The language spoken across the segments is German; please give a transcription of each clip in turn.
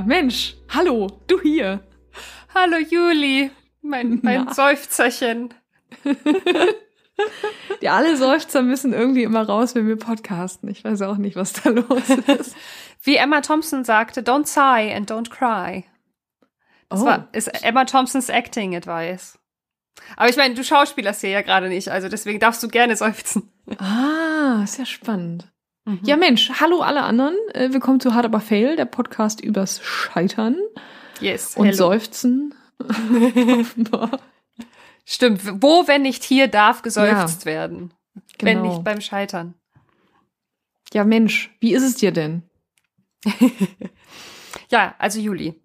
Mensch, hallo, du hier. Hallo Juli, mein, mein Seufzerchen. Die alle Seufzer müssen irgendwie immer raus, wenn wir podcasten. Ich weiß auch nicht, was da los ist. Wie Emma Thompson sagte, don't sigh and don't cry. Das Oh. war, ist Emma Thompsons Acting Advice. Aber ich meine, du schauspielerst hier ja gerade nicht, also deswegen darfst du gerne seufzen. Ah, sehr spannend. Ja, Mensch, hallo alle anderen. Äh, Willkommen zu Hard Aber Fail, der Podcast übers Scheitern Yes. und hello. Seufzen. Stimmt. Wo, wenn nicht hier, darf geseufzt werden? Wenn Genau. nicht beim Scheitern. Ja, Mensch, wie ist es dir denn? Ja, also Juli.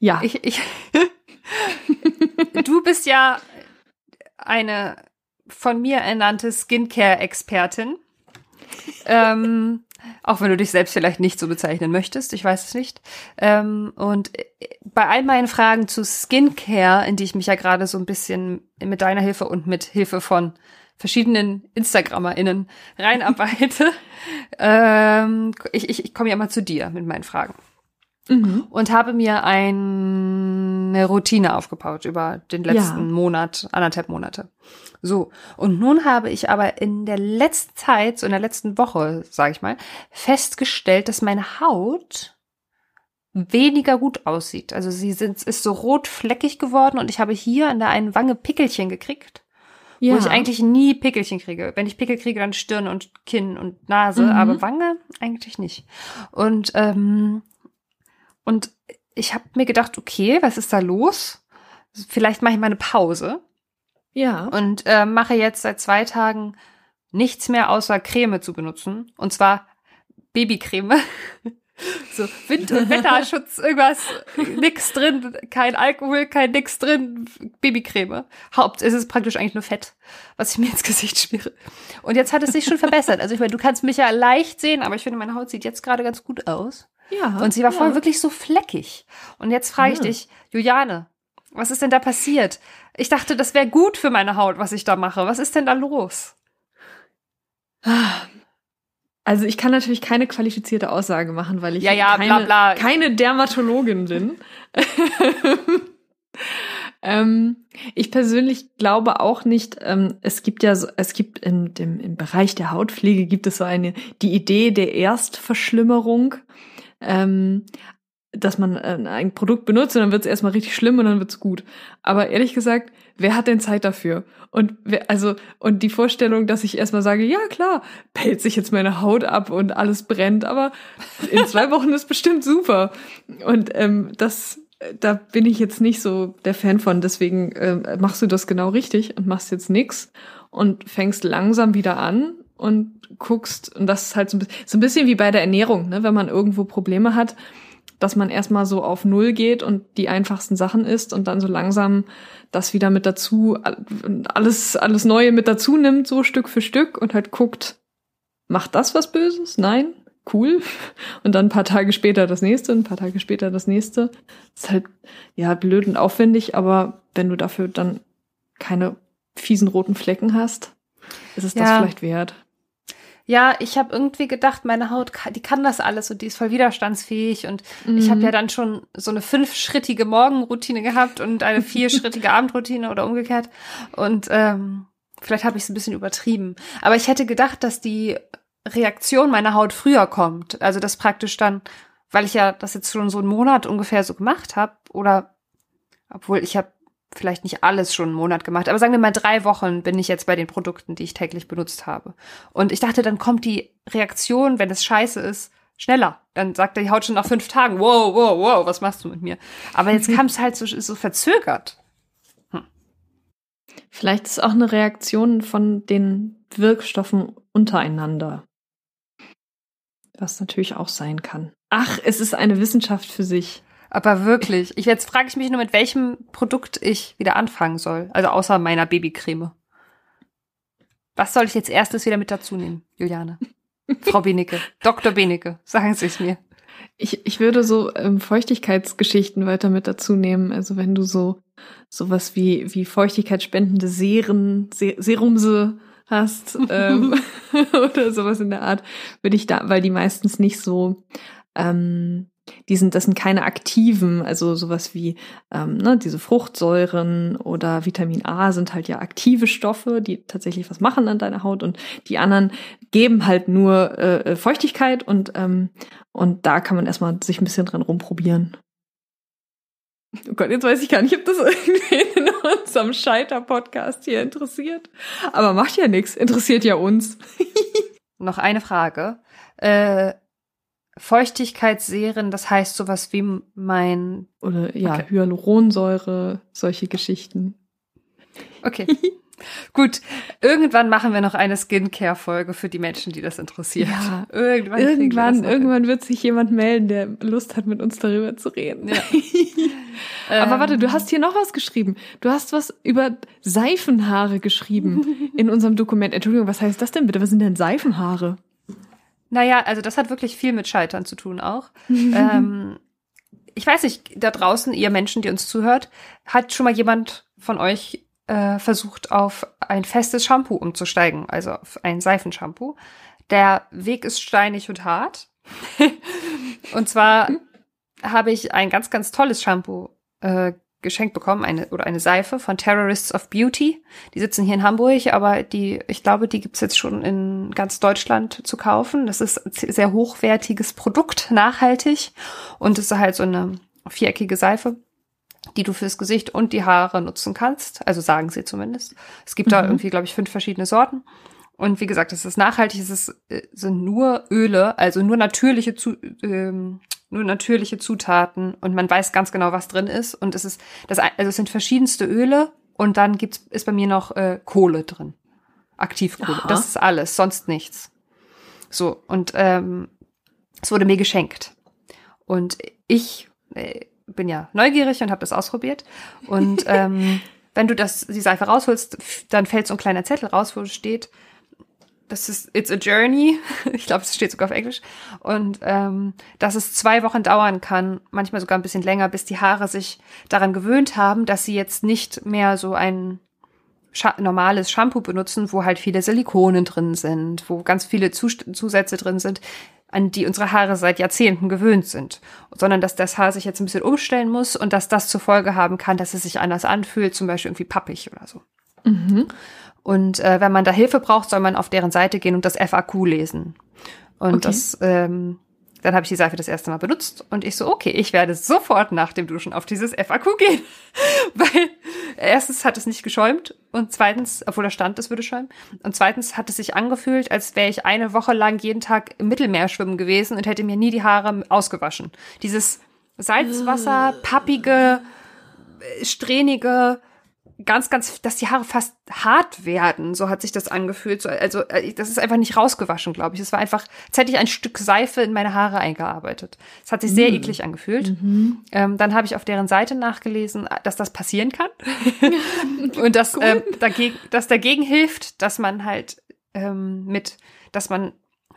Ja, Ich, ich, du bist ja eine von mir ernannte Skincare-Expertin. Ähm, auch wenn du dich selbst vielleicht nicht so bezeichnen möchtest, ich weiß es nicht. Ähm, und bei all meinen Fragen zu Skincare, in die ich mich ja gerade so ein bisschen mit deiner Hilfe und mit Hilfe von verschiedenen InstagrammerInnen reinarbeite, ähm, ich, ich, ich komme ja immer zu dir mit meinen Fragen mhm. und habe mir eine Routine aufgebaut über den letzten Ja. Monat, anderthalb Monate. So. Und nun habe ich aber in der letzten Zeit, so in der letzten Woche, sage ich mal, festgestellt, dass meine Haut weniger gut aussieht. Also sie sind, ist so rotfleckig geworden und ich habe hier an der einen Wange Pickelchen gekriegt, ja. wo ich eigentlich nie Pickelchen kriege. Wenn ich Pickel kriege, dann Stirn und Kinn und Nase, Mhm. aber Wange eigentlich nicht. Und ähm, und ich habe mir gedacht, okay, was ist da los? Vielleicht mache ich mal eine Pause ja. und äh, mache jetzt seit zwei Tagen nichts mehr außer Creme zu benutzen. Und zwar Babycreme. So, Wind- und Wetterschutz, irgendwas, nix drin, kein Alkohol, kein nix drin, Babycreme. Haupt, es ist praktisch eigentlich nur Fett, was ich mir ins Gesicht schmiere. Und jetzt hat es sich schon verbessert. Also ich meine, du kannst mich ja leicht sehen, aber ich finde, meine Haut sieht jetzt gerade ganz gut aus. Ja. Und sie war vorher ja. wirklich so fleckig. Und jetzt frage ich Ja. dich, Juliane, was ist denn da passiert? Ich dachte, das wäre gut für meine Haut, was ich da mache. Was ist denn da los? Also ich kann natürlich keine qualifizierte Aussage machen, weil ich Ja, ja, keine, bla, bla. keine Dermatologin bin. ähm, ich persönlich glaube auch nicht, ähm, es gibt ja so, es gibt in dem, im Bereich der Hautpflege gibt es so eine, die Idee der Erstverschlimmerung. Ähm, dass man äh, ein Produkt benutzt und dann wird es erstmal richtig schlimm und dann wird's gut. Aber ehrlich gesagt, wer hat denn Zeit dafür? Und wer, also, und die Vorstellung, dass ich erstmal sage, ja klar, pellt sich jetzt meine Haut ab und alles brennt, aber in zwei Wochen ist bestimmt super. Und ähm, das, da bin ich jetzt nicht so der Fan von. Deswegen äh, machst du das genau richtig und machst jetzt nix und fängst langsam wieder an und guckst, und das ist halt so ein bisschen, so ein bisschen wie bei der Ernährung, ne? wenn man irgendwo Probleme hat, dass man erstmal so auf Null geht und die einfachsten Sachen isst und dann so langsam das wieder mit dazu, alles, alles Neue mit dazu nimmt, so Stück für Stück und halt guckt, macht das was Böses? Nein? Cool. Und dann ein paar Tage später das nächste, ein paar Tage später das nächste. Ist halt, ja, blöd und aufwendig, aber wenn du dafür dann keine fiesen roten Flecken hast, ist es das Ja. vielleicht wert. Ja, ich habe irgendwie gedacht, meine Haut, die kann das alles und die ist voll widerstandsfähig und ich habe Mhm. ja dann schon so eine fünfschrittige Morgenroutine gehabt und eine vierschrittige Abendroutine oder umgekehrt und ähm, vielleicht habe ich es ein bisschen übertrieben. Aber ich hätte gedacht, dass die Reaktion meiner Haut früher kommt. Also das praktisch dann, weil ich ja das jetzt schon so einen Monat ungefähr so gemacht habe oder obwohl ich habe vielleicht nicht alles schon einen Monat gemacht, aber sagen wir mal drei Wochen bin ich jetzt bei den Produkten, die ich täglich benutzt habe. Und ich dachte, dann kommt die Reaktion, wenn es scheiße ist, schneller. Dann sagt die Haut schon nach fünf Tagen, wow, wow, wow, was machst du mit mir? Aber jetzt kam es halt so, so verzögert. Vielleicht ist auch eine Reaktion von den Wirkstoffen untereinander. Was natürlich auch sein kann. Ach, es ist eine Wissenschaft für sich. Aber wirklich, ich, jetzt frage ich mich nur, mit welchem Produkt ich wieder anfangen soll. Also außer meiner Babycreme. Was soll ich jetzt erstes wieder mit dazu nehmen, Juliane? Frau Benecke, Dr. Benecke, sagen Sie es mir. Ich, ich würde so ähm, Feuchtigkeitsgeschichten weiter mit dazu nehmen. Also wenn du so sowas wie, wie feuchtigkeitsspendende Seren, Se Serumse hast ähm, oder sowas in der Art, würde ich da, weil die meistens nicht so, ähm, die sind, das sind keine aktiven, also sowas wie ähm, ne, diese Fruchtsäuren oder Vitamin A sind halt ja aktive Stoffe, die tatsächlich was machen an deiner Haut und die anderen geben halt nur äh, Feuchtigkeit und ähm, und da kann man erstmal sich ein bisschen dran rumprobieren. Oh Gott, jetzt weiß ich gar nicht, ob das irgendwen in unserem Scheiter-Podcast hier interessiert. Aber macht ja nichts, interessiert ja uns. Noch eine Frage. Äh, Feuchtigkeitsserien, das heißt sowas wie mein. Oder ja, okay. Hyaluronsäure, solche Geschichten. Okay. Gut, irgendwann machen wir noch eine Skincare-Folge für die Menschen, die das interessiert. Ja, irgendwann, irgendwann, irgendwann wird sich jemand melden, der Lust hat, mit uns darüber zu reden. Ja. Aber warte, du ähm. hast hier noch was geschrieben. Du hast was über Seifenhaare geschrieben in unserem Dokument. Entschuldigung, was heißt das denn bitte? Was sind denn Seifenhaare? Naja, also das hat wirklich viel mit Scheitern zu tun auch. ähm, ich weiß nicht, da draußen, ihr Menschen, die uns zuhört, hat schon mal jemand von euch äh, versucht, auf ein festes Shampoo umzusteigen, also auf ein Seifenshampoo. Der Weg ist steinig und hart. und zwar habe ich ein ganz, ganz tolles Shampoo äh, geschenkt bekommen, eine oder eine Seife von Terrorists of Beauty. Die sitzen hier in Hamburg, aber die, ich glaube, die gibt's jetzt schon in ganz Deutschland zu kaufen. Das ist ein sehr hochwertiges Produkt, nachhaltig und es ist halt so eine viereckige Seife, die du fürs Gesicht und die Haare nutzen kannst. Also sagen sie zumindest. Es gibt mhm. da irgendwie, glaube ich, fünf verschiedene Sorten. Und wie gesagt, es ist nachhaltig, es ist, äh, sind nur Öle, also nur natürliche zu, ähm, nur natürliche Zutaten und man weiß ganz genau, was drin ist. Und es ist, das, also es sind verschiedenste Öle und dann gibt's, ist bei mir noch äh, Kohle drin. Aktivkohle. Aha. Das ist alles, sonst nichts. So, und ähm, es wurde mir geschenkt. Und ich äh, bin ja neugierig und habe das ausprobiert. Und ähm, wenn du das, die Seife rausholst, dann fällt so ein kleiner Zettel raus, wo steht, das ist It's a Journey. Ich glaube, es steht sogar auf Englisch. Und ähm, dass es zwei Wochen dauern kann, manchmal sogar ein bisschen länger, bis die Haare sich daran gewöhnt haben, dass sie jetzt nicht mehr so ein Scha normales Shampoo benutzen, wo halt viele Silikonen drin sind, wo ganz viele Zus Zusätze drin sind, an die unsere Haare seit Jahrzehnten gewöhnt sind, sondern dass das Haar sich jetzt ein bisschen umstellen muss und dass das zur Folge haben kann, dass es sich anders anfühlt, zum Beispiel irgendwie pappig oder so. Mhm. Und äh, wenn man da Hilfe braucht, soll man auf deren Seite gehen und das FAQ lesen. Und okay. das, ähm, dann habe ich die Seife das erste Mal benutzt und ich so, okay, ich werde sofort nach dem Duschen auf dieses FAQ gehen. Weil erstens hat es nicht geschäumt und zweitens, obwohl da stand, es würde schäumen, und zweitens hat es sich angefühlt, als wäre ich eine Woche lang jeden Tag im Mittelmeer schwimmen gewesen und hätte mir nie die Haare ausgewaschen. Dieses Salzwasser, pappige, strähnige, ganz, ganz, dass die Haare fast hart werden. So hat sich das angefühlt. So, also äh, das ist einfach nicht rausgewaschen, glaube ich. Es war einfach, als hätte ich ein Stück Seife in meine Haare eingearbeitet. Es hat sich sehr mm. eklig angefühlt. Mhm. Ähm, dann habe ich auf deren Seite nachgelesen, dass das passieren kann und dass ähm, dagegen, dass dagegen hilft, dass man halt ähm, mit, dass man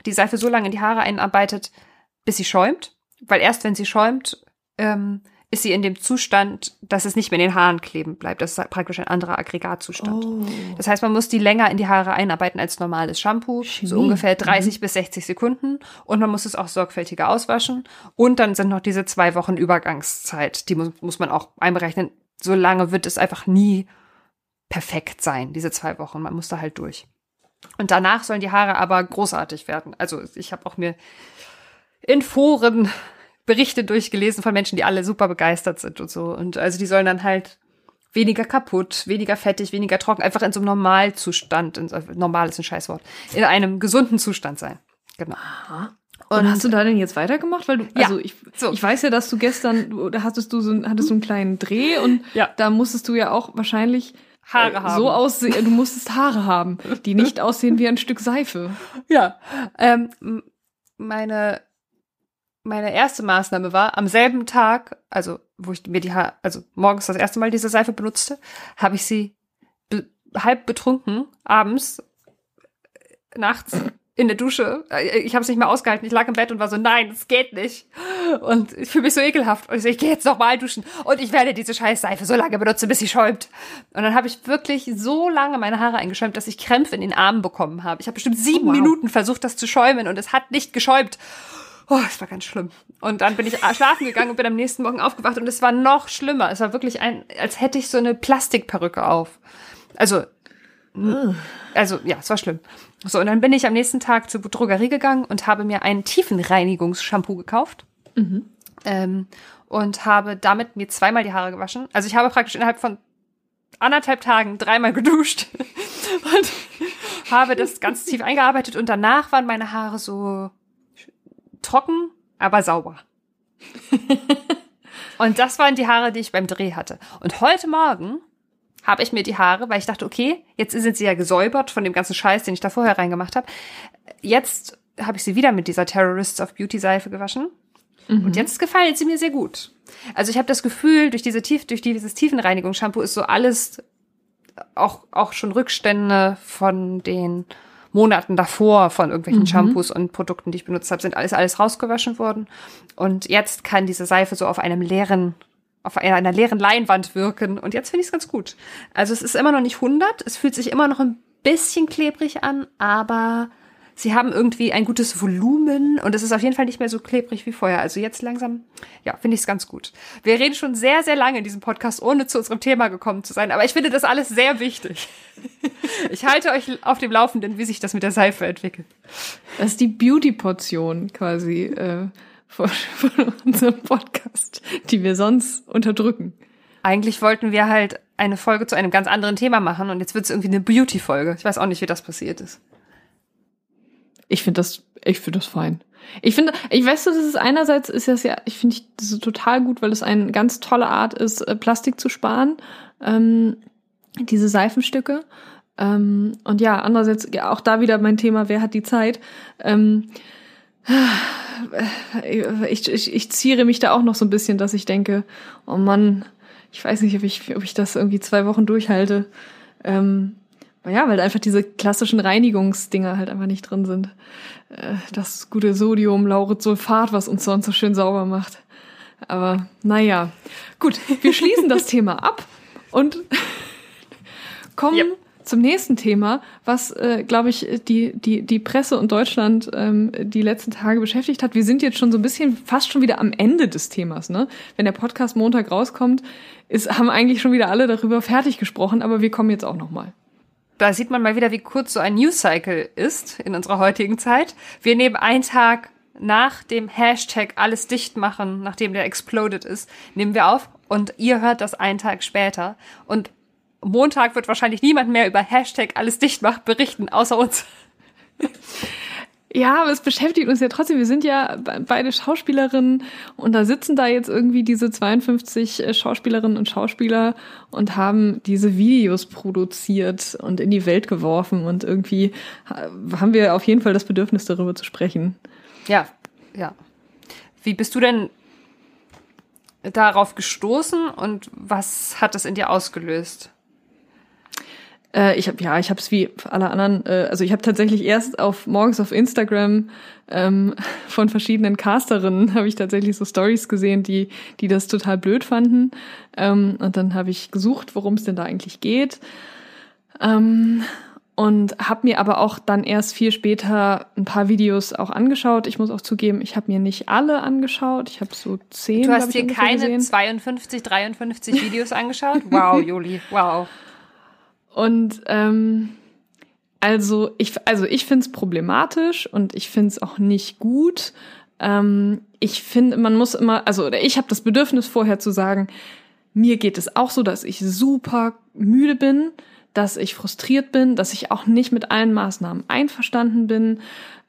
die Seife so lange in die Haare einarbeitet, bis sie schäumt. Weil erst wenn sie schäumt, ähm, ist sie in dem Zustand, dass es nicht mehr in den Haaren kleben bleibt. Das ist praktisch ein anderer Aggregatzustand. Oh. Das heißt, man muss die länger in die Haare einarbeiten als normales Shampoo, Chemie. so ungefähr 30 mhm. bis 60 Sekunden. Und man muss es auch sorgfältiger auswaschen. Und dann sind noch diese zwei Wochen Übergangszeit. Die muss, muss man auch einberechnen. So lange wird es einfach nie perfekt sein, diese zwei Wochen. Man muss da halt durch. Und danach sollen die Haare aber großartig werden. Also ich habe auch mir in Foren Berichte durchgelesen von Menschen, die alle super begeistert sind und so. Und also die sollen dann halt weniger kaputt, weniger fettig, weniger trocken, einfach in so einem Normalzustand, in, normal ist ein Scheißwort, in einem gesunden Zustand sein. Genau. Aha. Und, und, hast du da denn jetzt weitergemacht? Weil du, ja, also ich, so. ich weiß ja, dass du gestern, da hattest du so, hattest so einen kleinen Dreh und ja. da musstest du ja auch wahrscheinlich Haare äh, haben. So aussehen, du musstest Haare haben, die nicht aussehen wie ein Stück Seife. Ja. Ähm, meine meine erste Maßnahme war, am selben Tag, also wo ich mir die ha also morgens das erste Mal diese Seife benutzte, habe ich sie be halb betrunken abends nachts in der Dusche. Äh, ich habe es nicht mehr ausgehalten. Ich lag im Bett und war so, nein, es geht nicht. Und ich fühle mich so ekelhaft. Und ich so, ich gehe jetzt noch mal duschen und ich werde diese scheiß Seife so lange benutzen, bis sie schäumt. Und dann habe ich wirklich so lange meine Haare eingeschäumt, dass ich Krämpfe in den Armen bekommen habe. Ich habe bestimmt sieben oh, wow. Minuten versucht, das zu schäumen und es hat nicht geschäumt. Oh, es war ganz schlimm. Und dann bin ich schlafen gegangen und bin am nächsten Morgen aufgewacht und es war noch schlimmer. Es war wirklich ein, als hätte ich so eine Plastikperücke auf. Also, also ja, es war schlimm. So, und dann bin ich am nächsten Tag zur Drogerie gegangen und habe mir ein Tiefenreinigungsshampoo gekauft. Mhm. Ähm, und habe damit mir zweimal die Haare gewaschen. Also ich habe praktisch innerhalb von anderthalb Tagen dreimal geduscht und habe das ganz tief eingearbeitet und danach waren meine Haare so trocken, aber sauber. und das waren die Haare, die ich beim Dreh hatte. Und heute Morgen habe ich mir die Haare, weil ich dachte, okay, jetzt sind sie ja gesäubert von dem ganzen Scheiß, den ich da vorher reingemacht habe. Jetzt habe ich sie wieder mit dieser Terrorists of Beauty Seife gewaschen. Mhm. Und jetzt gefallen sie mir sehr gut. Also ich habe das Gefühl, durch diese tief, durch dieses Tiefenreinigungsshampoo ist so alles auch auch schon Rückstände von den Monaten davor von irgendwelchen mhm. Shampoos und Produkten, die ich benutzt habe, sind alles alles rausgewaschen worden. Und jetzt kann diese Seife so auf einem leeren auf einer, einer leeren Leinwand wirken. Und jetzt finde ich es ganz gut. Also es ist immer noch nicht 100. Es fühlt sich immer noch ein bisschen klebrig an, aber sie haben irgendwie ein gutes Volumen und es ist auf jeden Fall nicht mehr so klebrig wie vorher. Also jetzt langsam, ja, finde ich es ganz gut. Wir reden schon sehr, sehr lange in diesem Podcast, ohne zu unserem Thema gekommen zu sein. Aber ich finde das alles sehr wichtig. Ich halte euch auf dem Laufenden, wie sich das mit der Seife entwickelt. Das ist die Beauty-Portion quasi. Äh von, von unserem Podcast, die wir sonst unterdrücken. Eigentlich wollten wir halt eine Folge zu einem ganz anderen Thema machen und jetzt wird es irgendwie eine Beauty-Folge. Ich weiß auch nicht, wie das passiert ist. Ich finde das, ich finde das fein. Ich finde, ich weiß, das ist einerseits ist das ja, ich finde das total gut, weil es eine ganz tolle Art ist, äh, Plastik zu sparen. Ähm, diese Seifenstücke. Ähm, und ja, andererseits ja, auch da wieder mein Thema, wer hat die Zeit? Ähm, ich, ich, ich ziere mich da auch noch so ein bisschen, dass ich denke, oh Mann, ich weiß nicht, ob ich, ob ich das irgendwie zwei Wochen durchhalte. Ähm, ja, weil einfach diese klassischen Reinigungsdinger halt einfach nicht drin sind. Äh, das gute Sodium, Lauretsulfat, was uns sonst so schön sauber macht. Aber naja, gut, wir schließen das Thema ab und kommen yep zum nächsten Thema, was, äh, glaube ich, die, die, die Presse und Deutschland ähm, die letzten Tage beschäftigt hat. Wir sind jetzt schon so ein bisschen fast schon wieder am Ende des Themas. Ne? Wenn der Podcast Montag rauskommt, ist, haben eigentlich schon wieder alle darüber fertig gesprochen, aber wir kommen jetzt auch noch mal. Da sieht man mal wieder, wie kurz so ein News-Cycle ist in unserer heutigen Zeit. Wir nehmen einen Tag nach dem Hashtag alles dicht machen, nachdem der exploded ist, nehmen wir auf und ihr hört das einen Tag später. Und Montag wird wahrscheinlich niemand mehr über Hashtag alles dicht macht berichten, außer uns. Ja, aber es beschäftigt uns ja trotzdem. Wir sind ja beide Schauspielerinnen und da sitzen da jetzt irgendwie diese 52 äh, Schauspielerinnen und Schauspieler und haben diese Videos produziert und in die Welt geworfen und irgendwie haben wir auf jeden Fall das Bedürfnis darüber zu sprechen. Ja, ja. Wie bist du denn darauf gestoßen und was hat das in dir ausgelöst? Äh, ich habe ja, ich habe es wie alle anderen. Äh, also ich habe tatsächlich erst auf morgens auf Instagram ähm, von verschiedenen Casterinnen habe ich tatsächlich so Stories gesehen, die die das total blöd fanden. Ähm, und dann habe ich gesucht, worum es denn da eigentlich geht. Ähm, und habe mir aber auch dann erst viel später ein paar Videos auch angeschaut. Ich muss auch zugeben, ich habe mir nicht alle angeschaut. Ich habe so zehn. Du hast dir keine gesehen. 52, 53 Videos angeschaut? Wow, Juli, wow. Und ähm, also ich, also ich finde es problematisch und ich finde es auch nicht gut. Ähm, ich finde, man muss immer, also oder ich habe das Bedürfnis vorher zu sagen, mir geht es auch so, dass ich super müde bin, dass ich frustriert bin, dass ich auch nicht mit allen Maßnahmen einverstanden bin,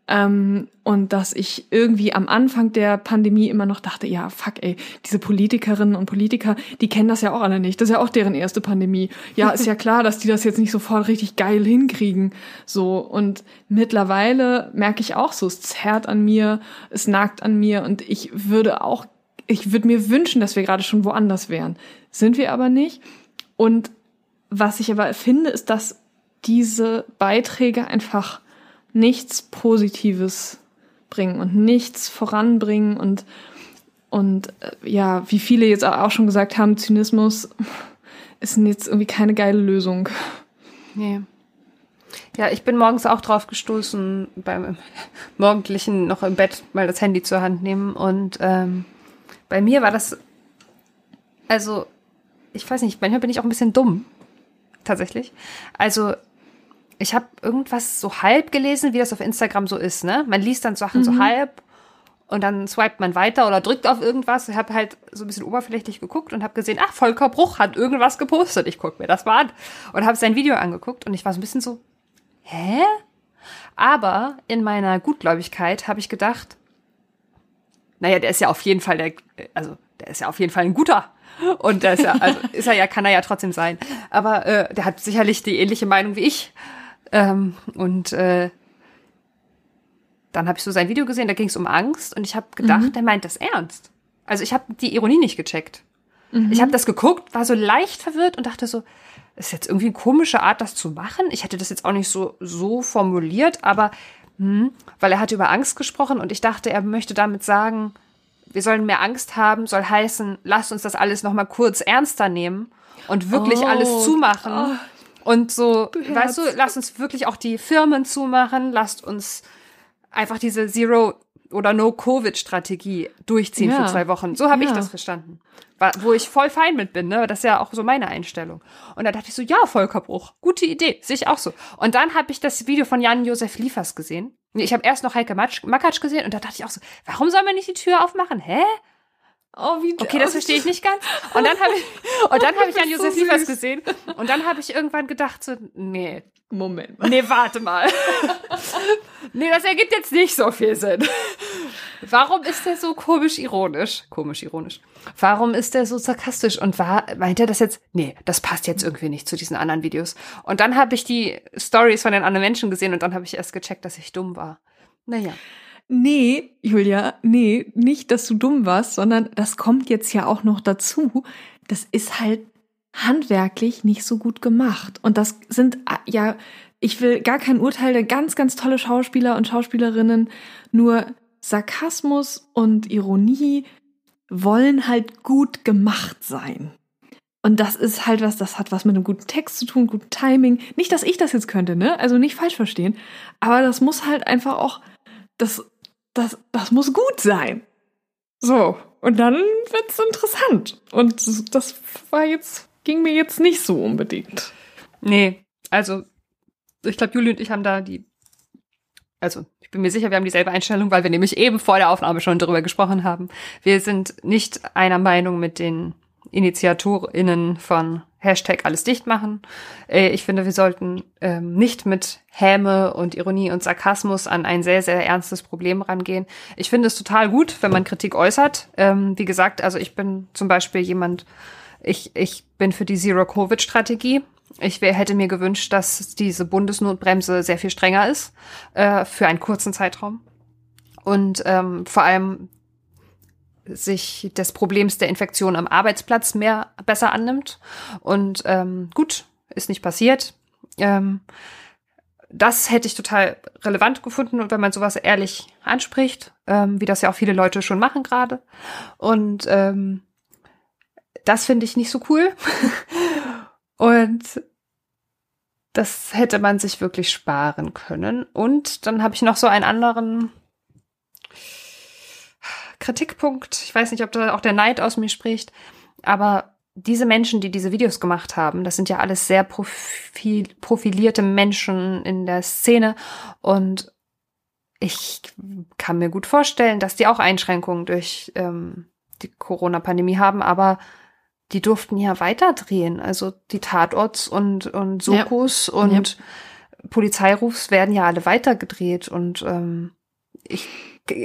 ähm, und dass ich irgendwie am Anfang der Pandemie immer noch dachte, ja, fuck, ey, diese Politikerinnen und Politiker, die kennen das ja auch alle nicht. Das ist ja auch deren erste Pandemie. Ja, ist ja klar, dass die das jetzt nicht sofort richtig geil hinkriegen. So. Und mittlerweile merke ich auch so, es zerrt an mir, es nagt an mir und ich würde auch, ich würde mir wünschen, dass wir gerade schon woanders wären. Sind wir aber nicht. Und was ich aber finde, ist, dass diese Beiträge einfach nichts Positives bringen und nichts voranbringen und und äh, ja, wie viele jetzt auch schon gesagt haben, Zynismus ist jetzt irgendwie keine geile Lösung. Nee. Ja, ich bin morgens auch drauf gestoßen, beim morgendlichen noch im Bett mal das Handy zur Hand nehmen. Und ähm, bei mir war das, also, ich weiß nicht, manchmal bin ich auch ein bisschen dumm. Tatsächlich. Also, ich habe irgendwas so halb gelesen, wie das auf Instagram so ist, ne? Man liest dann Sachen mhm. so halb und dann swipet man weiter oder drückt auf irgendwas. Ich habe halt so ein bisschen oberflächlich geguckt und habe gesehen, ach, Volker Bruch hat irgendwas gepostet. Ich guck mir das mal an und habe sein Video angeguckt und ich war so ein bisschen so, hä? Aber in meiner Gutgläubigkeit habe ich gedacht, naja, der ist ja auf jeden Fall der, also der ist ja auf jeden Fall ein guter. Und der ist ja, also ist er ja, kann er ja trotzdem sein. Aber äh, der hat sicherlich die ähnliche Meinung wie ich. Ähm, und äh, dann habe ich so sein Video gesehen, da ging es um Angst und ich habe gedacht, mhm. der meint das ernst. Also ich habe die Ironie nicht gecheckt. Mhm. Ich habe das geguckt, war so leicht verwirrt und dachte so, ist jetzt irgendwie eine komische Art, das zu machen. Ich hätte das jetzt auch nicht so, so formuliert, aber hm, weil er hat über Angst gesprochen und ich dachte, er möchte damit sagen, wir sollen mehr Angst haben, soll heißen, lasst uns das alles nochmal kurz ernster nehmen und wirklich oh. alles zumachen. Oh. Und so, Beherzt. weißt du, lasst uns wirklich auch die Firmen zumachen, lasst uns einfach diese Zero oder No-Covid-Strategie durchziehen ja. für zwei Wochen. So habe ja. ich das verstanden. Wo ich voll fein mit bin, ne? Das ist ja auch so meine Einstellung. Und da dachte ich so, ja, Volkerbruch, gute Idee, sehe ich auch so. Und dann habe ich das Video von Jan-Josef Liefers gesehen. Ich habe erst noch Heike Makatsch gesehen und da dachte ich auch so, warum soll man nicht die Tür aufmachen? Hä? Oh, wie okay, das verstehe ich nicht ganz. Und dann habe ich, und dann habe ich Jan-Josef so Liefers gesehen. Und dann habe ich irgendwann gedacht so, nee, Moment mal. Nee, warte mal. nee, das ergibt jetzt nicht so viel Sinn. Warum ist der so komisch ironisch? Komisch ironisch. Warum ist der so sarkastisch? Und war, meint er das jetzt? Nee, das passt jetzt irgendwie nicht zu diesen anderen Videos. Und dann habe ich die Stories von den anderen Menschen gesehen und dann habe ich erst gecheckt, dass ich dumm war. Naja. Nee, Julia, nee, nicht, dass du dumm warst, sondern das kommt jetzt ja auch noch dazu. Das ist halt handwerklich nicht so gut gemacht. Und das sind ah, ja, ich will gar kein Urteil, ganz, ganz tolle Schauspieler und Schauspielerinnen, nur Sarkasmus und Ironie wollen halt gut gemacht sein. Und das ist halt was, das hat was mit einem guten Text zu tun, guten Timing. Nicht, dass ich das jetzt könnte, ne? Also nicht falsch verstehen. Aber das muss halt einfach auch, das, das, das muss gut sein. So. Und dann wird's interessant. Und das war jetzt ging mir jetzt nicht so unbedingt. Nee, also ich glaube, Juli und ich haben da die, also ich bin mir sicher, wir haben dieselbe Einstellung, weil wir nämlich eben vor der Aufnahme schon darüber gesprochen haben. Wir sind nicht einer Meinung mit den InitiatorInnen von Hashtag alles dicht machen. Äh, ich finde, wir sollten ähm, nicht mit Häme und Ironie und Sarkasmus an ein sehr, sehr ernstes Problem rangehen. Ich finde es total gut, wenn man Kritik äußert. Ähm, wie gesagt, also ich bin zum Beispiel jemand, ich, ich bin für die Zero-Covid-Strategie. Ich hätte mir gewünscht, dass diese Bundesnotbremse sehr viel strenger ist äh, für einen kurzen Zeitraum. Und ähm, vor allem sich des Problems der Infektion am Arbeitsplatz mehr besser annimmt. Und ähm, gut, ist nicht passiert. Ähm, das hätte ich total relevant gefunden und wenn man sowas ehrlich anspricht, ähm, wie das ja auch viele Leute schon machen gerade. Und ähm, das finde ich nicht so cool. Und das hätte man sich wirklich sparen können. Und dann habe ich noch so einen anderen Kritikpunkt. Ich weiß nicht, ob da auch der Neid aus mir spricht, aber diese Menschen, die diese Videos gemacht haben, das sind ja alles sehr profil profilierte Menschen in der Szene und ich kann mir gut vorstellen, dass die auch Einschränkungen durch ähm, die Corona-Pandemie haben, aber die durften ja weiterdrehen. Also die Tatorts und, und Sokos ja. und ja. Polizeirufs werden ja alle weitergedreht und ähm, ich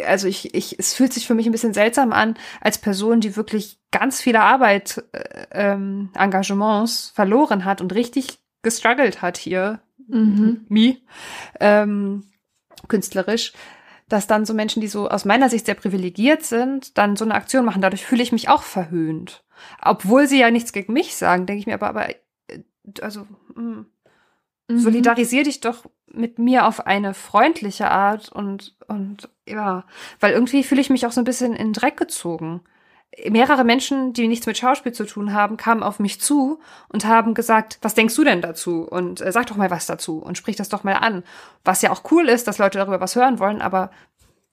also ich, ich, es fühlt sich für mich ein bisschen seltsam an, als Person, die wirklich ganz viele Arbeit, äh, ähm, Engagements verloren hat und richtig gestruggelt hat hier, mhm. me, ähm, künstlerisch, dass dann so Menschen, die so aus meiner Sicht sehr privilegiert sind, dann so eine Aktion machen. Dadurch fühle ich mich auch verhöhnt. Obwohl sie ja nichts gegen mich sagen, denke ich mir aber, aber äh, also mh, mm, mhm. solidarisier dich doch mit mir auf eine freundliche Art und und ja, weil irgendwie fühle ich mich auch so ein bisschen in den Dreck gezogen. mehrere Menschen, die nichts mit Schauspiel zu tun haben, kamen auf mich zu und haben gesagt, was denkst du denn dazu? Und äh, sag doch mal was dazu und sprich das doch mal an. Was ja auch cool ist, dass Leute darüber was hören wollen, aber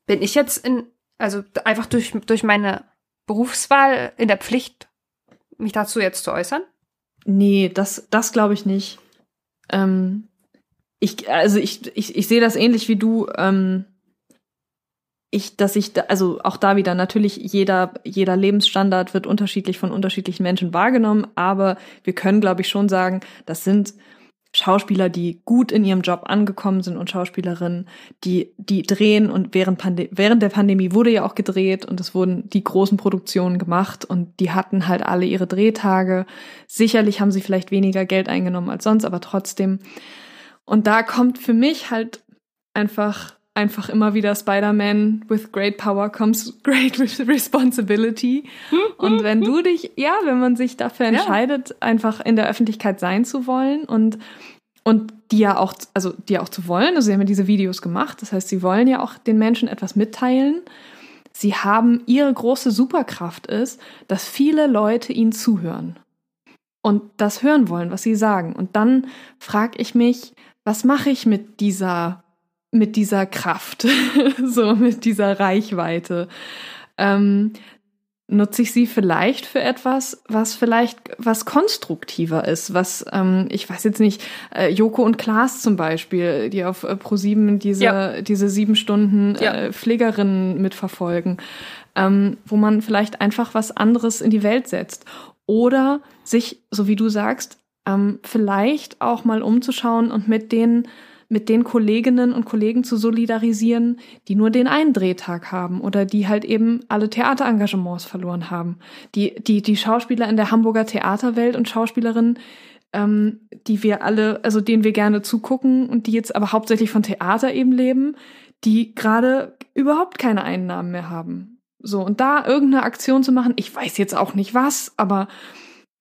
bin ich jetzt in, also einfach durch, durch meine Berufswahl in der Pflicht, mich dazu jetzt zu äußern? Nee, das, das glaube ich nicht. Ähm, ich, also ich, ich, ich sehe das ähnlich wie du. Ähm, ich, dass ich, da, also auch da wieder, natürlich jeder, jeder Lebensstandard wird unterschiedlich von unterschiedlichen Menschen wahrgenommen, aber wir können, glaube ich, schon sagen, das sind Schauspieler, die gut in ihrem Job angekommen sind und Schauspielerinnen, die, die drehen und während, Pande während der Pandemie wurde ja auch gedreht und es wurden die großen Produktionen gemacht und die hatten halt alle ihre Drehtage. Sicherlich haben sie vielleicht weniger Geld eingenommen als sonst, aber trotzdem. Und da kommt für mich halt einfach einfach immer wieder Spider-Man with great power comes great responsibility. Und wenn du dich, ja, wenn man sich dafür entscheidet, ja. einfach in der Öffentlichkeit sein zu wollen und und die ja auch, also die ja auch zu wollen, also sie haben ja diese Videos gemacht, das heißt, sie wollen ja auch den Menschen etwas mitteilen. Sie haben ihre große Superkraft ist, dass viele Leute ihnen zuhören und das hören wollen, was sie sagen. Und dann frage ich mich, was mache ich mit dieser mit dieser Kraft, so mit dieser Reichweite. Ähm, nutze ich sie vielleicht für etwas, was vielleicht was konstruktiver ist, was ähm, ich weiß jetzt nicht, äh, Joko und Klaas zum Beispiel, die auf äh, Pro7 diese ja. diese sieben Stunden ja. äh, Pflegerinnen mitverfolgen, ähm, wo man vielleicht einfach was anderes in die Welt setzt oder sich, so wie du sagst, ähm, vielleicht auch mal umzuschauen und mit denen mit den Kolleginnen und Kollegen zu solidarisieren, die nur den einen Drehtag haben oder die halt eben alle Theaterengagements verloren haben. Die, die, die Schauspieler in der Hamburger Theaterwelt und Schauspielerinnen, ähm, die wir alle, also denen wir gerne zugucken und die jetzt aber hauptsächlich von Theater eben leben, die gerade überhaupt keine Einnahmen mehr haben. So, und da irgendeine Aktion zu machen, ich weiß jetzt auch nicht was, aber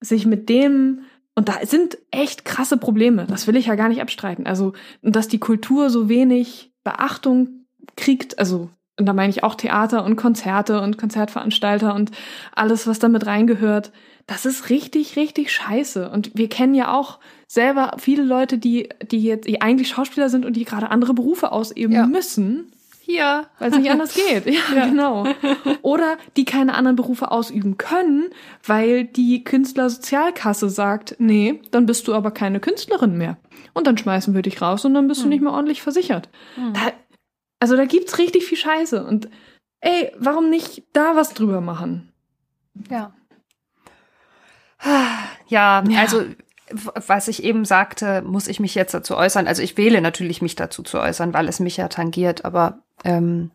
sich mit dem und da sind echt krasse Probleme. Das will ich ja gar nicht abstreiten. Also, dass die Kultur so wenig Beachtung kriegt, also, und da meine ich auch Theater und Konzerte und Konzertveranstalter und alles, was damit reingehört. Das ist richtig, richtig scheiße. Und wir kennen ja auch selber viele Leute, die, die jetzt, die eigentlich Schauspieler sind und die gerade andere Berufe ausüben ja. müssen hier. Weil es nicht anders geht. Ja, ja, genau. Oder die keine anderen Berufe ausüben können, weil die Künstlersozialkasse sagt, nee, dann bist du aber keine Künstlerin mehr. Und dann schmeißen wir dich raus und dann bist hm. du nicht mehr ordentlich versichert. Hm. Da, also da gibt's richtig viel Scheiße. Und ey, warum nicht da was drüber machen? Ja. Ja, ja. also was ich eben sagte, muss ich mich jetzt dazu äußern. Also ich wähle natürlich, mich dazu zu äußern, weil es mich ja tangiert, aber ähm,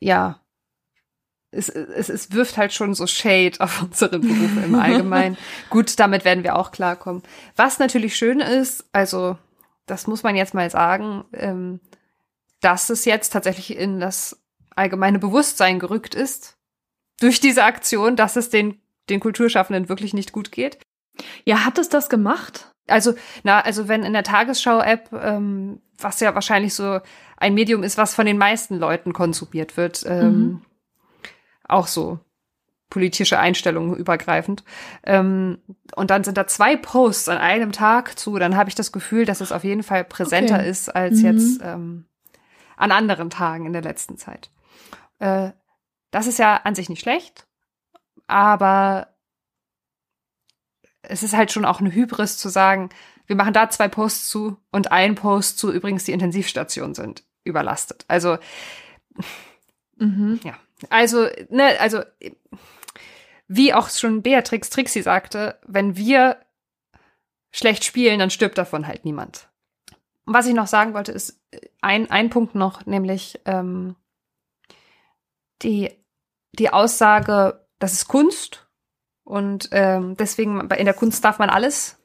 ja, es, es, es wirft halt schon so Shade auf unsere Berufe im Allgemeinen. Gut, damit werden wir auch klarkommen. Was natürlich schön ist, also das muss man jetzt mal sagen, ähm, dass es jetzt tatsächlich in das allgemeine Bewusstsein gerückt ist, durch diese Aktion, dass es den, den Kulturschaffenden wirklich nicht gut geht. Ja, hat es das gemacht? Also, na, also wenn in der Tagesschau-App, ähm, was ja wahrscheinlich so ein Medium ist, was von den meisten Leuten konsumiert wird, ähm, mhm. auch so politische Einstellungen übergreifend. Ähm, und dann sind da zwei Posts an einem Tag zu, dann habe ich das Gefühl, dass es auf jeden Fall präsenter okay. ist als mhm. jetzt ähm, an anderen Tagen in der letzten Zeit. Äh, das ist ja an sich nicht schlecht, aber es ist halt schon auch eine Hybris zu sagen, wir machen da zwei Posts zu und ein Post zu übrigens die Intensivstationen sind überlastet. Also mhm. ja, also ne, also wie auch schon Beatrix Trixie sagte, wenn wir schlecht spielen, dann stirbt davon halt niemand. Und was ich noch sagen wollte, ist ein, ein Punkt noch, nämlich ähm, die, die Aussage, das ist Kunst und ähm, deswegen, in der Kunst darf man alles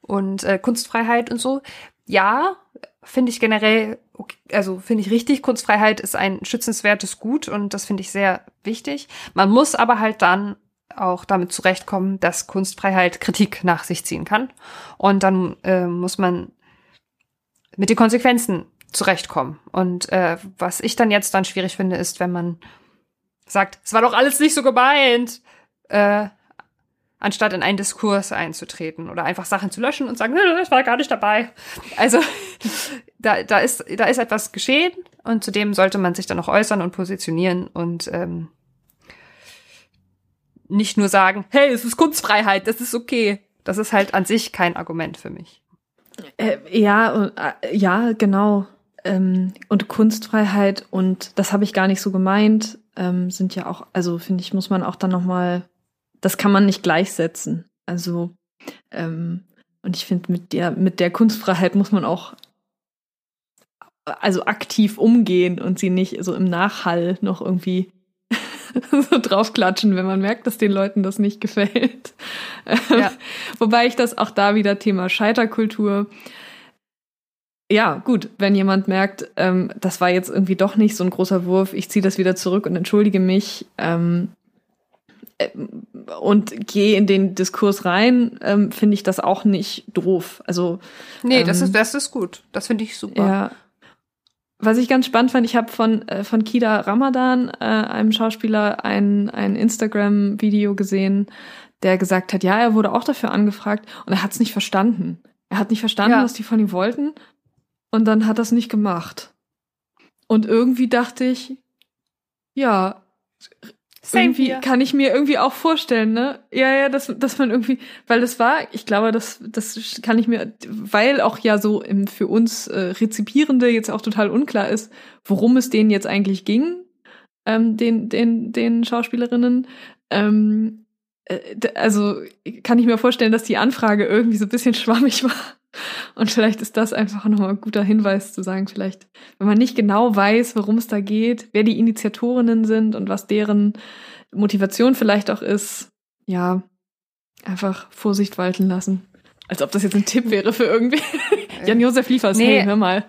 und äh, Kunstfreiheit und so. Ja, finde ich generell, okay, also finde ich richtig, Kunstfreiheit ist ein schützenswertes Gut und das finde ich sehr wichtig. Man muss aber halt dann auch damit zurechtkommen, dass Kunstfreiheit Kritik nach sich ziehen kann. Und dann äh, muss man mit den Konsequenzen zurechtkommen. Und äh, was ich dann jetzt dann schwierig finde, ist, wenn man sagt, es war doch alles nicht so gemeint, äh, anstatt in einen Diskurs einzutreten oder einfach Sachen zu löschen und sagen, das war gar nicht dabei. Also da, da, ist, da ist etwas geschehen und zudem sollte man sich dann noch äußern und positionieren und ähm, nicht nur sagen, hey, es ist Kunstfreiheit, das ist okay. Das ist halt an sich kein Argument für mich. Äh, ja, äh, ja, genau. Ähm, und Kunstfreiheit und das habe ich gar nicht so gemeint, ähm, sind ja auch, also finde ich, muss man auch dann noch mal, das kann man nicht gleichsetzen. Also ähm, und ich finde, mit der mit der Kunstfreiheit muss man auch also aktiv umgehen und sie nicht so im Nachhall noch irgendwie so draufklatschen, wenn man merkt, dass den Leuten das nicht gefällt. Ja. Wobei ich das auch da wieder Thema Scheiterkultur. Ja, gut, wenn jemand merkt, ähm, das war jetzt irgendwie doch nicht so ein großer Wurf, ich ziehe das wieder zurück und entschuldige mich ähm, äh, und gehe in den Diskurs rein, ähm, finde ich das auch nicht doof. Also nee, das ist das ist gut, das finde ich super. Ja, was ich ganz spannend fand, ich habe von, äh, von Kida Ramadan, äh, einem Schauspieler, ein, ein Instagram-Video gesehen, der gesagt hat, ja, er wurde auch dafür angefragt und er hat es nicht verstanden. Er hat nicht verstanden, ja. was die von ihm wollten und dann hat es nicht gemacht. Und irgendwie dachte ich, ja, Same irgendwie here. kann ich mir irgendwie auch vorstellen, ne? Ja, ja, dass, dass man irgendwie, weil das war, ich glaube, das, das kann ich mir, weil auch ja so im, für uns äh, Rezipierende jetzt auch total unklar ist, worum es denen jetzt eigentlich ging, ähm, den, den, den Schauspielerinnen. Ähm, äh, also kann ich mir vorstellen, dass die Anfrage irgendwie so ein bisschen schwammig war. Und vielleicht ist das einfach nochmal ein guter Hinweis zu sagen, vielleicht, wenn man nicht genau weiß, worum es da geht, wer die Initiatorinnen sind und was deren Motivation vielleicht auch ist, ja, einfach Vorsicht walten lassen. Als ob das jetzt ein Tipp wäre für irgendwie. Jan-Josef Liefers, nee. hey, hör mal.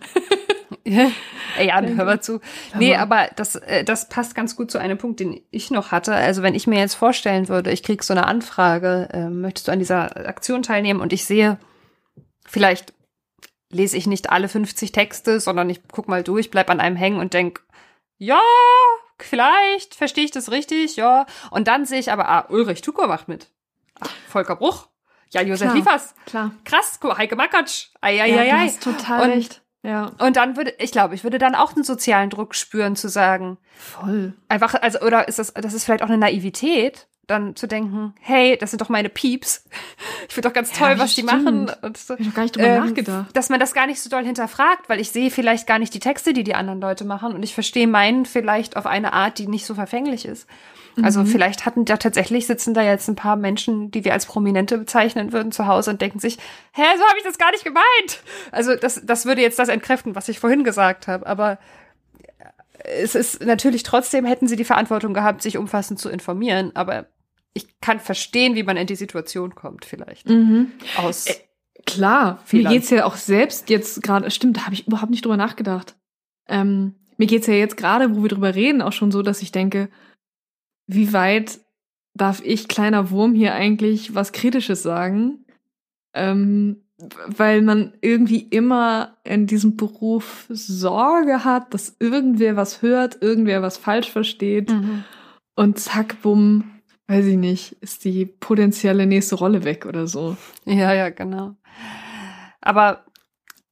Jan, hör mal zu. Nee, aber das, äh, das passt ganz gut zu einem Punkt, den ich noch hatte. Also wenn ich mir jetzt vorstellen würde, ich krieg so eine Anfrage, äh, möchtest du an dieser Aktion teilnehmen? Und ich sehe, vielleicht lese ich nicht alle 50 Texte, sondern ich guck mal durch, bleib an einem hängen und denk, ja, vielleicht verstehe ich das richtig, ja. Und dann sehe ich aber, ah, Ulrich Tuko macht mit. Ach, Volker Bruch. Ja, Josef klar, Liefers. Klar. Krass, Heike Makatsch. Ai, ai, ja, ai, ai. Du hast total und, recht. Ja. Und dann würde, ich glaube, ich würde dann auch einen sozialen Druck spüren, zu sagen. Voll. Einfach, also, oder ist das, das ist vielleicht auch eine Naivität, dann zu denken, hey, das sind doch meine Pieps. Ich finde doch ganz toll, ja, was stimmt. die machen. Und so. Ich habe gar nicht drüber ähm, nachgedacht. Dass man das gar nicht so doll hinterfragt, weil ich sehe vielleicht gar nicht die Texte, die die anderen Leute machen und ich verstehe meinen vielleicht auf eine Art, die nicht so verfänglich ist. Also mhm. vielleicht hatten da tatsächlich sitzen da jetzt ein paar Menschen, die wir als Prominente bezeichnen würden, zu Hause und denken sich, hä, so habe ich das gar nicht gemeint. Also das, das würde jetzt das entkräften, was ich vorhin gesagt habe. Aber es ist natürlich trotzdem hätten sie die Verantwortung gehabt, sich umfassend zu informieren. Aber ich kann verstehen, wie man in die Situation kommt, vielleicht. Mhm. Aus. Äh, klar, Fehlern. mir geht's ja auch selbst jetzt gerade, stimmt, da habe ich überhaupt nicht drüber nachgedacht. Ähm, mir geht's ja jetzt gerade, wo wir drüber reden, auch schon so, dass ich denke, wie weit darf ich, kleiner Wurm, hier eigentlich was Kritisches sagen? Ähm, weil man irgendwie immer in diesem Beruf Sorge hat, dass irgendwer was hört, irgendwer was falsch versteht. Mhm. Und zack, bumm, weiß ich nicht, ist die potenzielle nächste Rolle weg oder so. Ja, ja, genau. Aber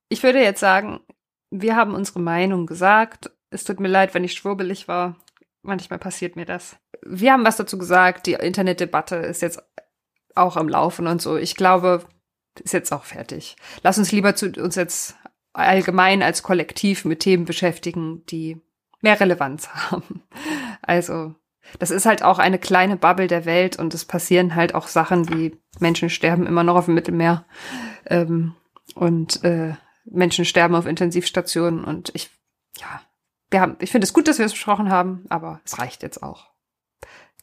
ich würde jetzt sagen, wir haben unsere Meinung gesagt. Es tut mir leid, wenn ich schwurbelig war. Manchmal passiert mir das. Wir haben was dazu gesagt. Die Internetdebatte ist jetzt auch am Laufen und so. Ich glaube, ist jetzt auch fertig. Lass uns lieber zu uns jetzt allgemein als Kollektiv mit Themen beschäftigen, die mehr Relevanz haben. Also das ist halt auch eine kleine Bubble der Welt und es passieren halt auch Sachen wie Menschen sterben immer noch auf dem Mittelmeer ähm, und äh, Menschen sterben auf Intensivstationen und ich, ja, wir haben, ich finde es gut, dass wir es besprochen haben, aber es reicht jetzt auch.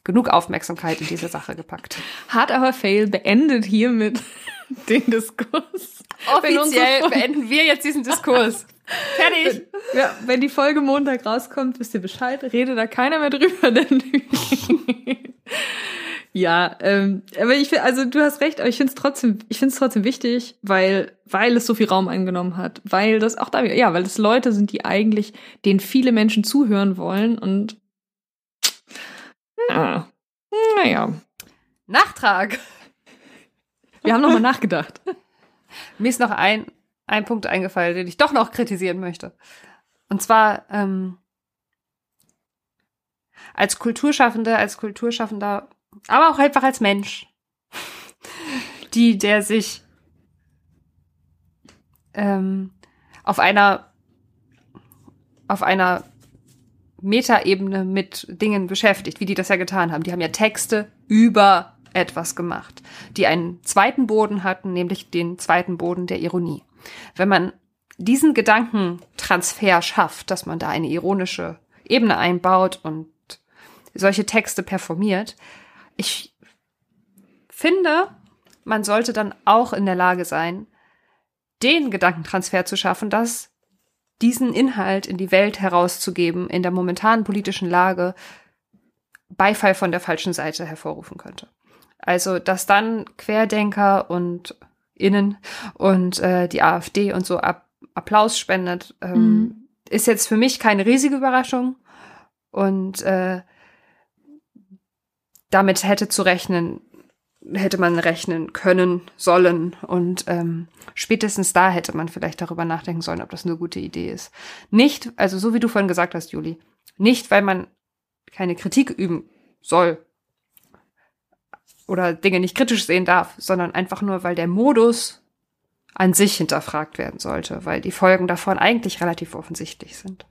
Genug Aufmerksamkeit in diese Sache gepackt. Hard aber Fail beendet hiermit den Diskurs. Offiziell beenden wir jetzt diesen Diskurs. Fertig. Wenn, ja, wenn die Folge Montag rauskommt, wisst ihr Bescheid. Rede da keiner mehr drüber, denn ja, ähm, aber ich finde, also du hast recht, aber ich finde es trotzdem, ich finde es trotzdem wichtig, weil, weil es so viel Raum eingenommen hat, weil das auch da, ja, weil es Leute sind, die eigentlich, denen viele Menschen zuhören wollen und Ja. Naja. Nachtrag. Wir haben nochmal nachgedacht. Mir ist noch ein, ein Punkt eingefallen, den ich doch noch kritisieren möchte. Und zwar ähm, als Kulturschaffende, als Kulturschaffender, aber auch einfach als Mensch, die, der sich ähm, auf einer auf einer Metaebene mit Dingen beschäftigt, wie die das ja getan haben. Die haben ja Texte über etwas gemacht, die einen zweiten Boden hatten, nämlich den zweiten Boden der Ironie. Wenn man diesen Gedankentransfer schafft, dass man da eine ironische Ebene einbaut und solche Texte performiert, ich finde, man sollte dann auch in der Lage sein, den Gedankentransfer zu schaffen, dass diesen Inhalt in die Welt herauszugeben, in der momentanen politischen Lage Beifall von der falschen Seite hervorrufen könnte. Also, dass dann Querdenker und Innen und äh, die AfD und so Ab Applaus spendet, ähm, mhm. ist jetzt für mich keine riesige Überraschung. Und äh, damit hätte zu rechnen, hätte man rechnen können, sollen. Und ähm, spätestens da hätte man vielleicht darüber nachdenken sollen, ob das eine gute Idee ist. Nicht, also so wie du vorhin gesagt hast, Juli, nicht, weil man keine Kritik üben soll oder Dinge nicht kritisch sehen darf, sondern einfach nur, weil der Modus an sich hinterfragt werden sollte, weil die Folgen davon eigentlich relativ offensichtlich sind.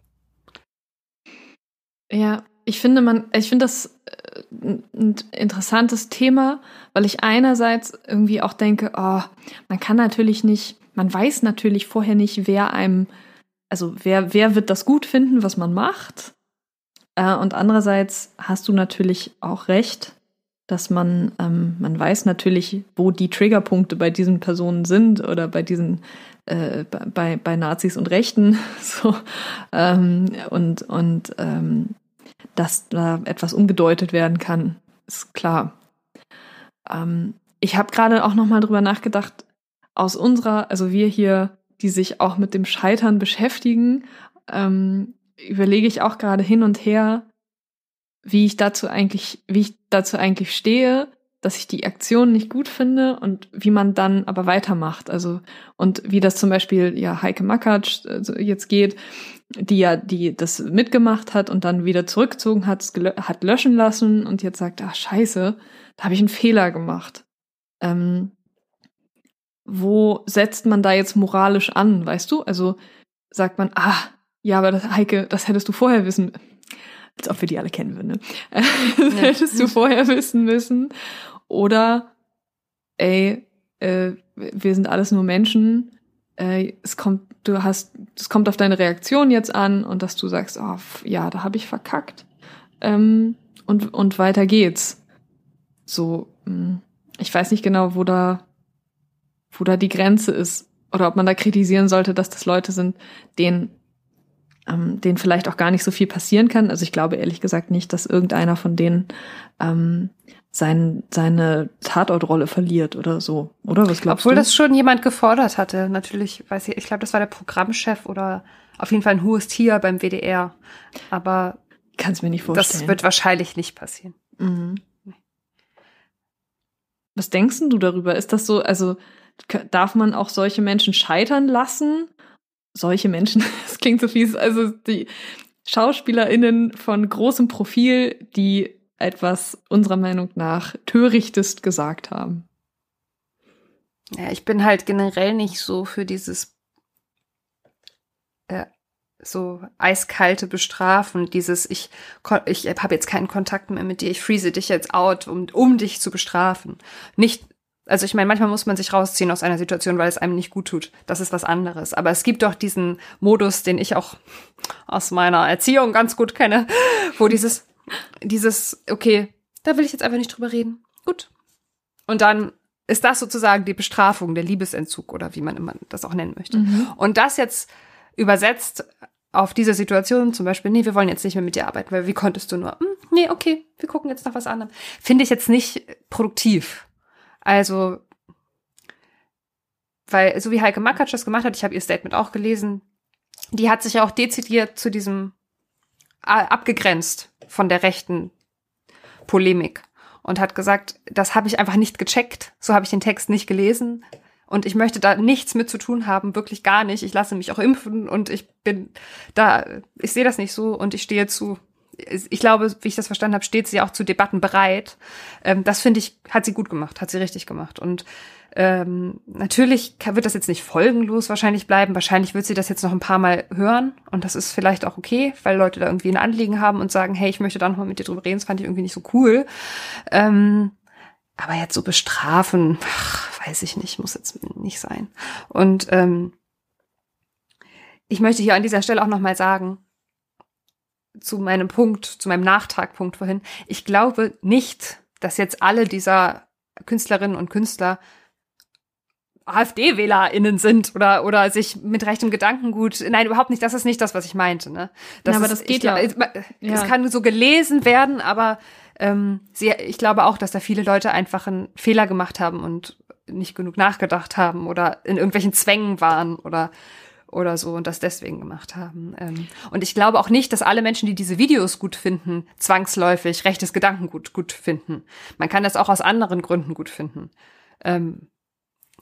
Ja, ich finde man, ich finde das äh, ein interessantes Thema, weil ich einerseits irgendwie auch denke, oh, man kann natürlich nicht, man weiß natürlich vorher nicht, wer einem, also wer, wer wird das gut finden, was man macht. Äh, und andererseits hast du natürlich auch recht, dass man, ähm, man weiß natürlich, wo die Triggerpunkte bei diesen Personen sind oder bei diesen, äh, bei, bei Nazis und Rechten, so, ähm, und, und, ähm, dass da etwas umgedeutet werden kann, ist klar. Ähm, ich habe gerade auch noch mal drüber nachgedacht, aus unserer, also wir hier, die sich auch mit dem Scheitern beschäftigen, ähm, überlege ich auch gerade hin und her, wie ich dazu eigentlich, wie ich dazu eigentlich stehe, dass ich die Aktion nicht gut finde und wie man dann aber weitermacht. Also, und wie das zum Beispiel ja Heike Makatsch also jetzt geht, die ja, die das mitgemacht hat und dann wieder zurückgezogen hat, hat löschen lassen und jetzt sagt, ach scheiße, da habe ich einen Fehler gemacht. Ähm, wo setzt man da jetzt moralisch an, weißt du? Also sagt man, ah, ja, aber das, Heike, das hättest du vorher wissen, als ob wir die alle kennen würden, ne? das hättest du vorher wissen müssen. Oder, ey, äh, wir sind alles nur Menschen, äh, es kommt, du hast, es kommt auf deine Reaktion jetzt an und dass du sagst, oh, ja, da habe ich verkackt. Ähm, und, und weiter geht's. So, hm, ich weiß nicht genau, wo da, wo da die Grenze ist. Oder ob man da kritisieren sollte, dass das Leute sind, denen, ähm, denen vielleicht auch gar nicht so viel passieren kann. Also ich glaube ehrlich gesagt nicht, dass irgendeiner von denen ähm, sein, seine Tatortrolle verliert oder so, oder? Was glaubst Obwohl du? das schon jemand gefordert hatte, natürlich, weiß ich, ich glaube, das war der Programmchef oder auf jeden Fall ein hohes Tier beim WDR. Aber kann's mir nicht vorstellen. Das wird wahrscheinlich nicht passieren. Mhm. Was denkst du darüber? Ist das so, also darf man auch solche Menschen scheitern lassen? Solche Menschen, das klingt so fies, also die SchauspielerInnen von großem Profil, die etwas unserer Meinung nach törichtest gesagt haben. Ja, ich bin halt generell nicht so für dieses äh, so eiskalte Bestrafen, dieses ich ich habe jetzt keinen Kontakt mehr mit dir, ich freeze dich jetzt out, um um dich zu bestrafen. Nicht also ich meine, manchmal muss man sich rausziehen aus einer Situation, weil es einem nicht gut tut. Das ist was anderes. Aber es gibt doch diesen Modus, den ich auch aus meiner Erziehung ganz gut kenne, wo dieses dieses, okay, da will ich jetzt einfach nicht drüber reden. Gut. Und dann ist das sozusagen die Bestrafung, der Liebesentzug oder wie man immer das auch nennen möchte. Mhm. Und das jetzt übersetzt auf diese Situation, zum Beispiel, nee, wir wollen jetzt nicht mehr mit dir arbeiten, weil wie konntest du nur, hm, nee, okay, wir gucken jetzt nach was anderem. Finde ich jetzt nicht produktiv. Also, weil, so wie Heike Makatsch das gemacht hat, ich habe ihr Statement auch gelesen, die hat sich ja auch dezidiert zu diesem abgegrenzt von der rechten Polemik und hat gesagt, das habe ich einfach nicht gecheckt, so habe ich den Text nicht gelesen und ich möchte da nichts mit zu tun haben, wirklich gar nicht. Ich lasse mich auch impfen und ich bin da, ich sehe das nicht so und ich stehe zu ich glaube, wie ich das verstanden habe, steht sie auch zu Debatten bereit. Ähm, das finde ich, hat sie gut gemacht, hat sie richtig gemacht. Und ähm, natürlich wird das jetzt nicht folgenlos wahrscheinlich bleiben. Wahrscheinlich wird sie das jetzt noch ein paar Mal hören. Und das ist vielleicht auch okay, weil Leute da irgendwie ein Anliegen haben und sagen, hey, ich möchte da noch mal mit dir drüber reden. Das fand ich irgendwie nicht so cool. Ähm, aber jetzt so bestrafen, ach, weiß ich nicht, muss jetzt nicht sein. Und ähm, ich möchte hier an dieser Stelle auch noch mal sagen, zu meinem Punkt, zu meinem Nachtragpunkt vorhin. Ich glaube nicht, dass jetzt alle dieser Künstlerinnen und Künstler AfD-WählerInnen sind oder, oder sich mit rechtem Gedankengut. Nein, überhaupt nicht. Das ist nicht das, was ich meinte. Ne? Das ja, aber ist, das geht ja. Es, ja. kann so gelesen werden, aber ähm, sie, ich glaube auch, dass da viele Leute einfach einen Fehler gemacht haben und nicht genug nachgedacht haben oder in irgendwelchen Zwängen waren oder oder so und das deswegen gemacht haben. Ähm, und ich glaube auch nicht, dass alle Menschen, die diese Videos gut finden, zwangsläufig rechtes Gedankengut gut finden. Man kann das auch aus anderen Gründen gut finden. Ähm,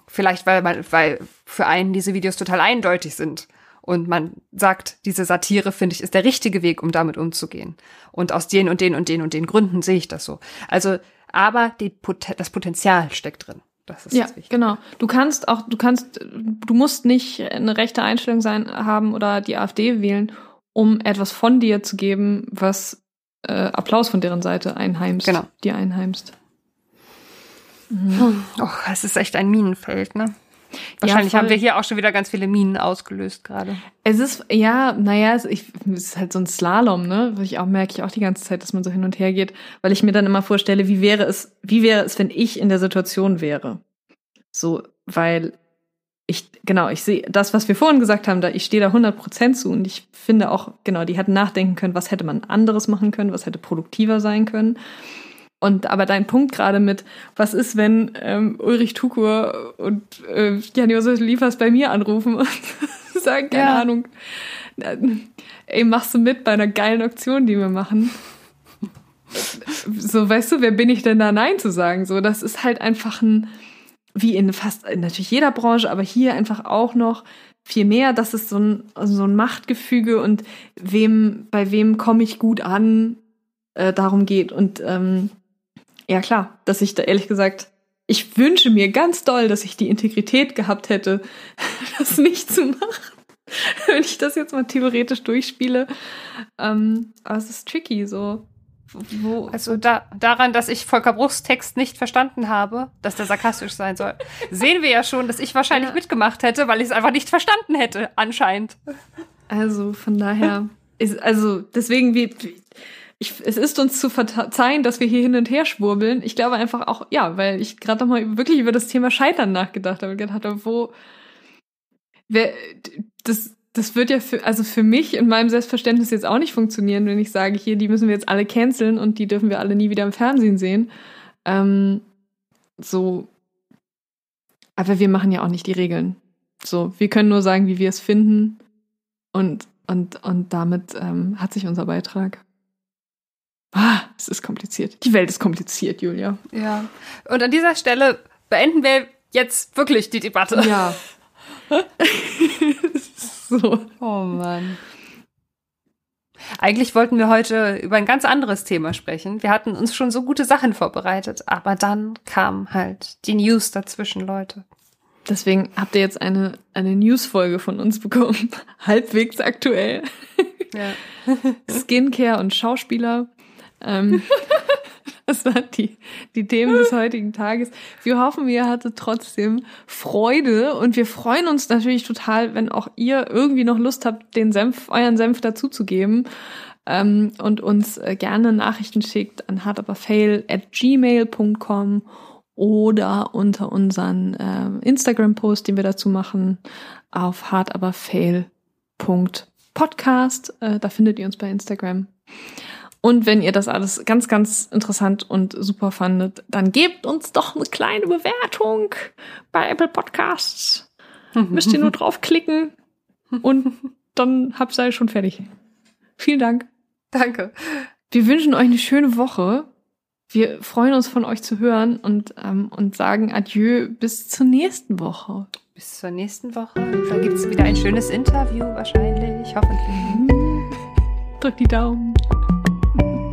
vielleicht, weil man, weil für einen diese Videos total eindeutig sind und man sagt, diese Satire, finde ich, ist der richtige Weg, um damit umzugehen. Und aus den und den und den und den Gründen sehe ich das so. Also, aber die, das Potenzial steckt drin. Das ist ja, genau. Du kannst auch, du kannst, du musst nicht eine rechte Einstellung sein haben oder die AfD wählen, um etwas von dir zu geben, was äh, Applaus von deren Seite einheimst, genau. dir einheimst. Mhm. Oh, es ist echt ein Minenfeld, ne? Wahrscheinlich ja, haben wir hier auch schon wieder ganz viele Minen ausgelöst gerade. Es ist, ja, naja, es, ich, es ist halt so ein Slalom, ne? Ich auch merke ich auch die ganze Zeit, dass man so hin und her geht, weil ich mir dann immer vorstelle, wie wäre es, wie wäre es, wenn ich in der Situation wäre? So, weil ich, genau, ich sehe das, was wir vorhin gesagt haben, da ich stehe da 100% zu und ich finde auch, genau, die hätten nachdenken können, was hätte man anderes machen können, was hätte produktiver sein können. Und aber dein Punkt gerade mit, was ist, wenn ähm, Ulrich Tukur und äh, Jan Josef Liefers bei mir anrufen und sagen, keine ja. Ahnung, ey, machst du mit bei einer geilen Aktion, die wir machen? so, weißt du, wer bin ich denn da Nein zu sagen? So, das ist halt einfach ein, wie in fast in natürlich jeder Branche, aber hier einfach auch noch viel mehr, dass es so ein, so ein Machtgefüge und wem, bei wem komme ich gut an, äh, darum geht. Und ähm, ja klar, dass ich da ehrlich gesagt, ich wünsche mir ganz doll, dass ich die Integrität gehabt hätte, das nicht zu machen. Wenn ich das jetzt mal theoretisch durchspiele. Ähm, aber es ist tricky so. Wo? Also da, daran, dass ich Volker Bruchs Text nicht verstanden habe, dass der sarkastisch sein soll, sehen wir ja schon, dass ich wahrscheinlich ja. mitgemacht hätte, weil ich es einfach nicht verstanden hätte, anscheinend. Also von daher, ist, also deswegen, wie, ich, es ist uns zu verzeihen, dass wir hier hin und her schwurbeln. Ich glaube einfach auch, ja, weil ich gerade noch mal wirklich über das Thema Scheitern nachgedacht habe und gedacht habe, wo, wer, das, das wird ja für, also für mich in meinem Selbstverständnis jetzt auch nicht funktionieren, wenn ich sage, hier, die müssen wir jetzt alle canceln und die dürfen wir alle nie wieder im Fernsehen sehen. Ähm, so, aber wir machen ja auch nicht die Regeln. So, wir können nur sagen, wie wir es finden und, und, und damit ähm, hat sich unser Beitrag. Ah, es ist kompliziert. Die Welt ist kompliziert, Julia. Ja. Und an dieser Stelle beenden wir jetzt wirklich die Debatte. Ja. so. Oh Mann. Eigentlich wollten wir heute über ein ganz anderes Thema sprechen. Wir hatten uns schon so gute Sachen vorbereitet, aber dann kam halt die News dazwischen, Leute. Deswegen habt ihr jetzt eine, eine News-Folge von uns bekommen. Halbwegs aktuell. Ja. Skincare und Schauspieler. Ähm, das waren die, die Themen des heutigen Tages. Wir hoffen, ihr hattet trotzdem Freude und wir freuen uns natürlich total, wenn auch ihr irgendwie noch Lust habt, den Senf, euren Senf dazuzugeben ähm, und uns äh, gerne Nachrichten schickt an hardaberfail at gmail.com oder unter unseren äh, Instagram-Post, den wir dazu machen, auf hardaberfail.podcast. Äh, da findet ihr uns bei Instagram. Und wenn ihr das alles ganz, ganz interessant und super fandet, dann gebt uns doch eine kleine Bewertung bei Apple Podcasts. Müsst ihr nur draufklicken und dann habt ihr schon fertig. Vielen Dank. Danke. Wir wünschen euch eine schöne Woche wir freuen uns von euch zu hören und, ähm, und sagen Adieu bis zur nächsten Woche. Bis zur nächsten Woche. Da gibt es wieder ein schönes Interview wahrscheinlich, hoffentlich. Drück die Daumen.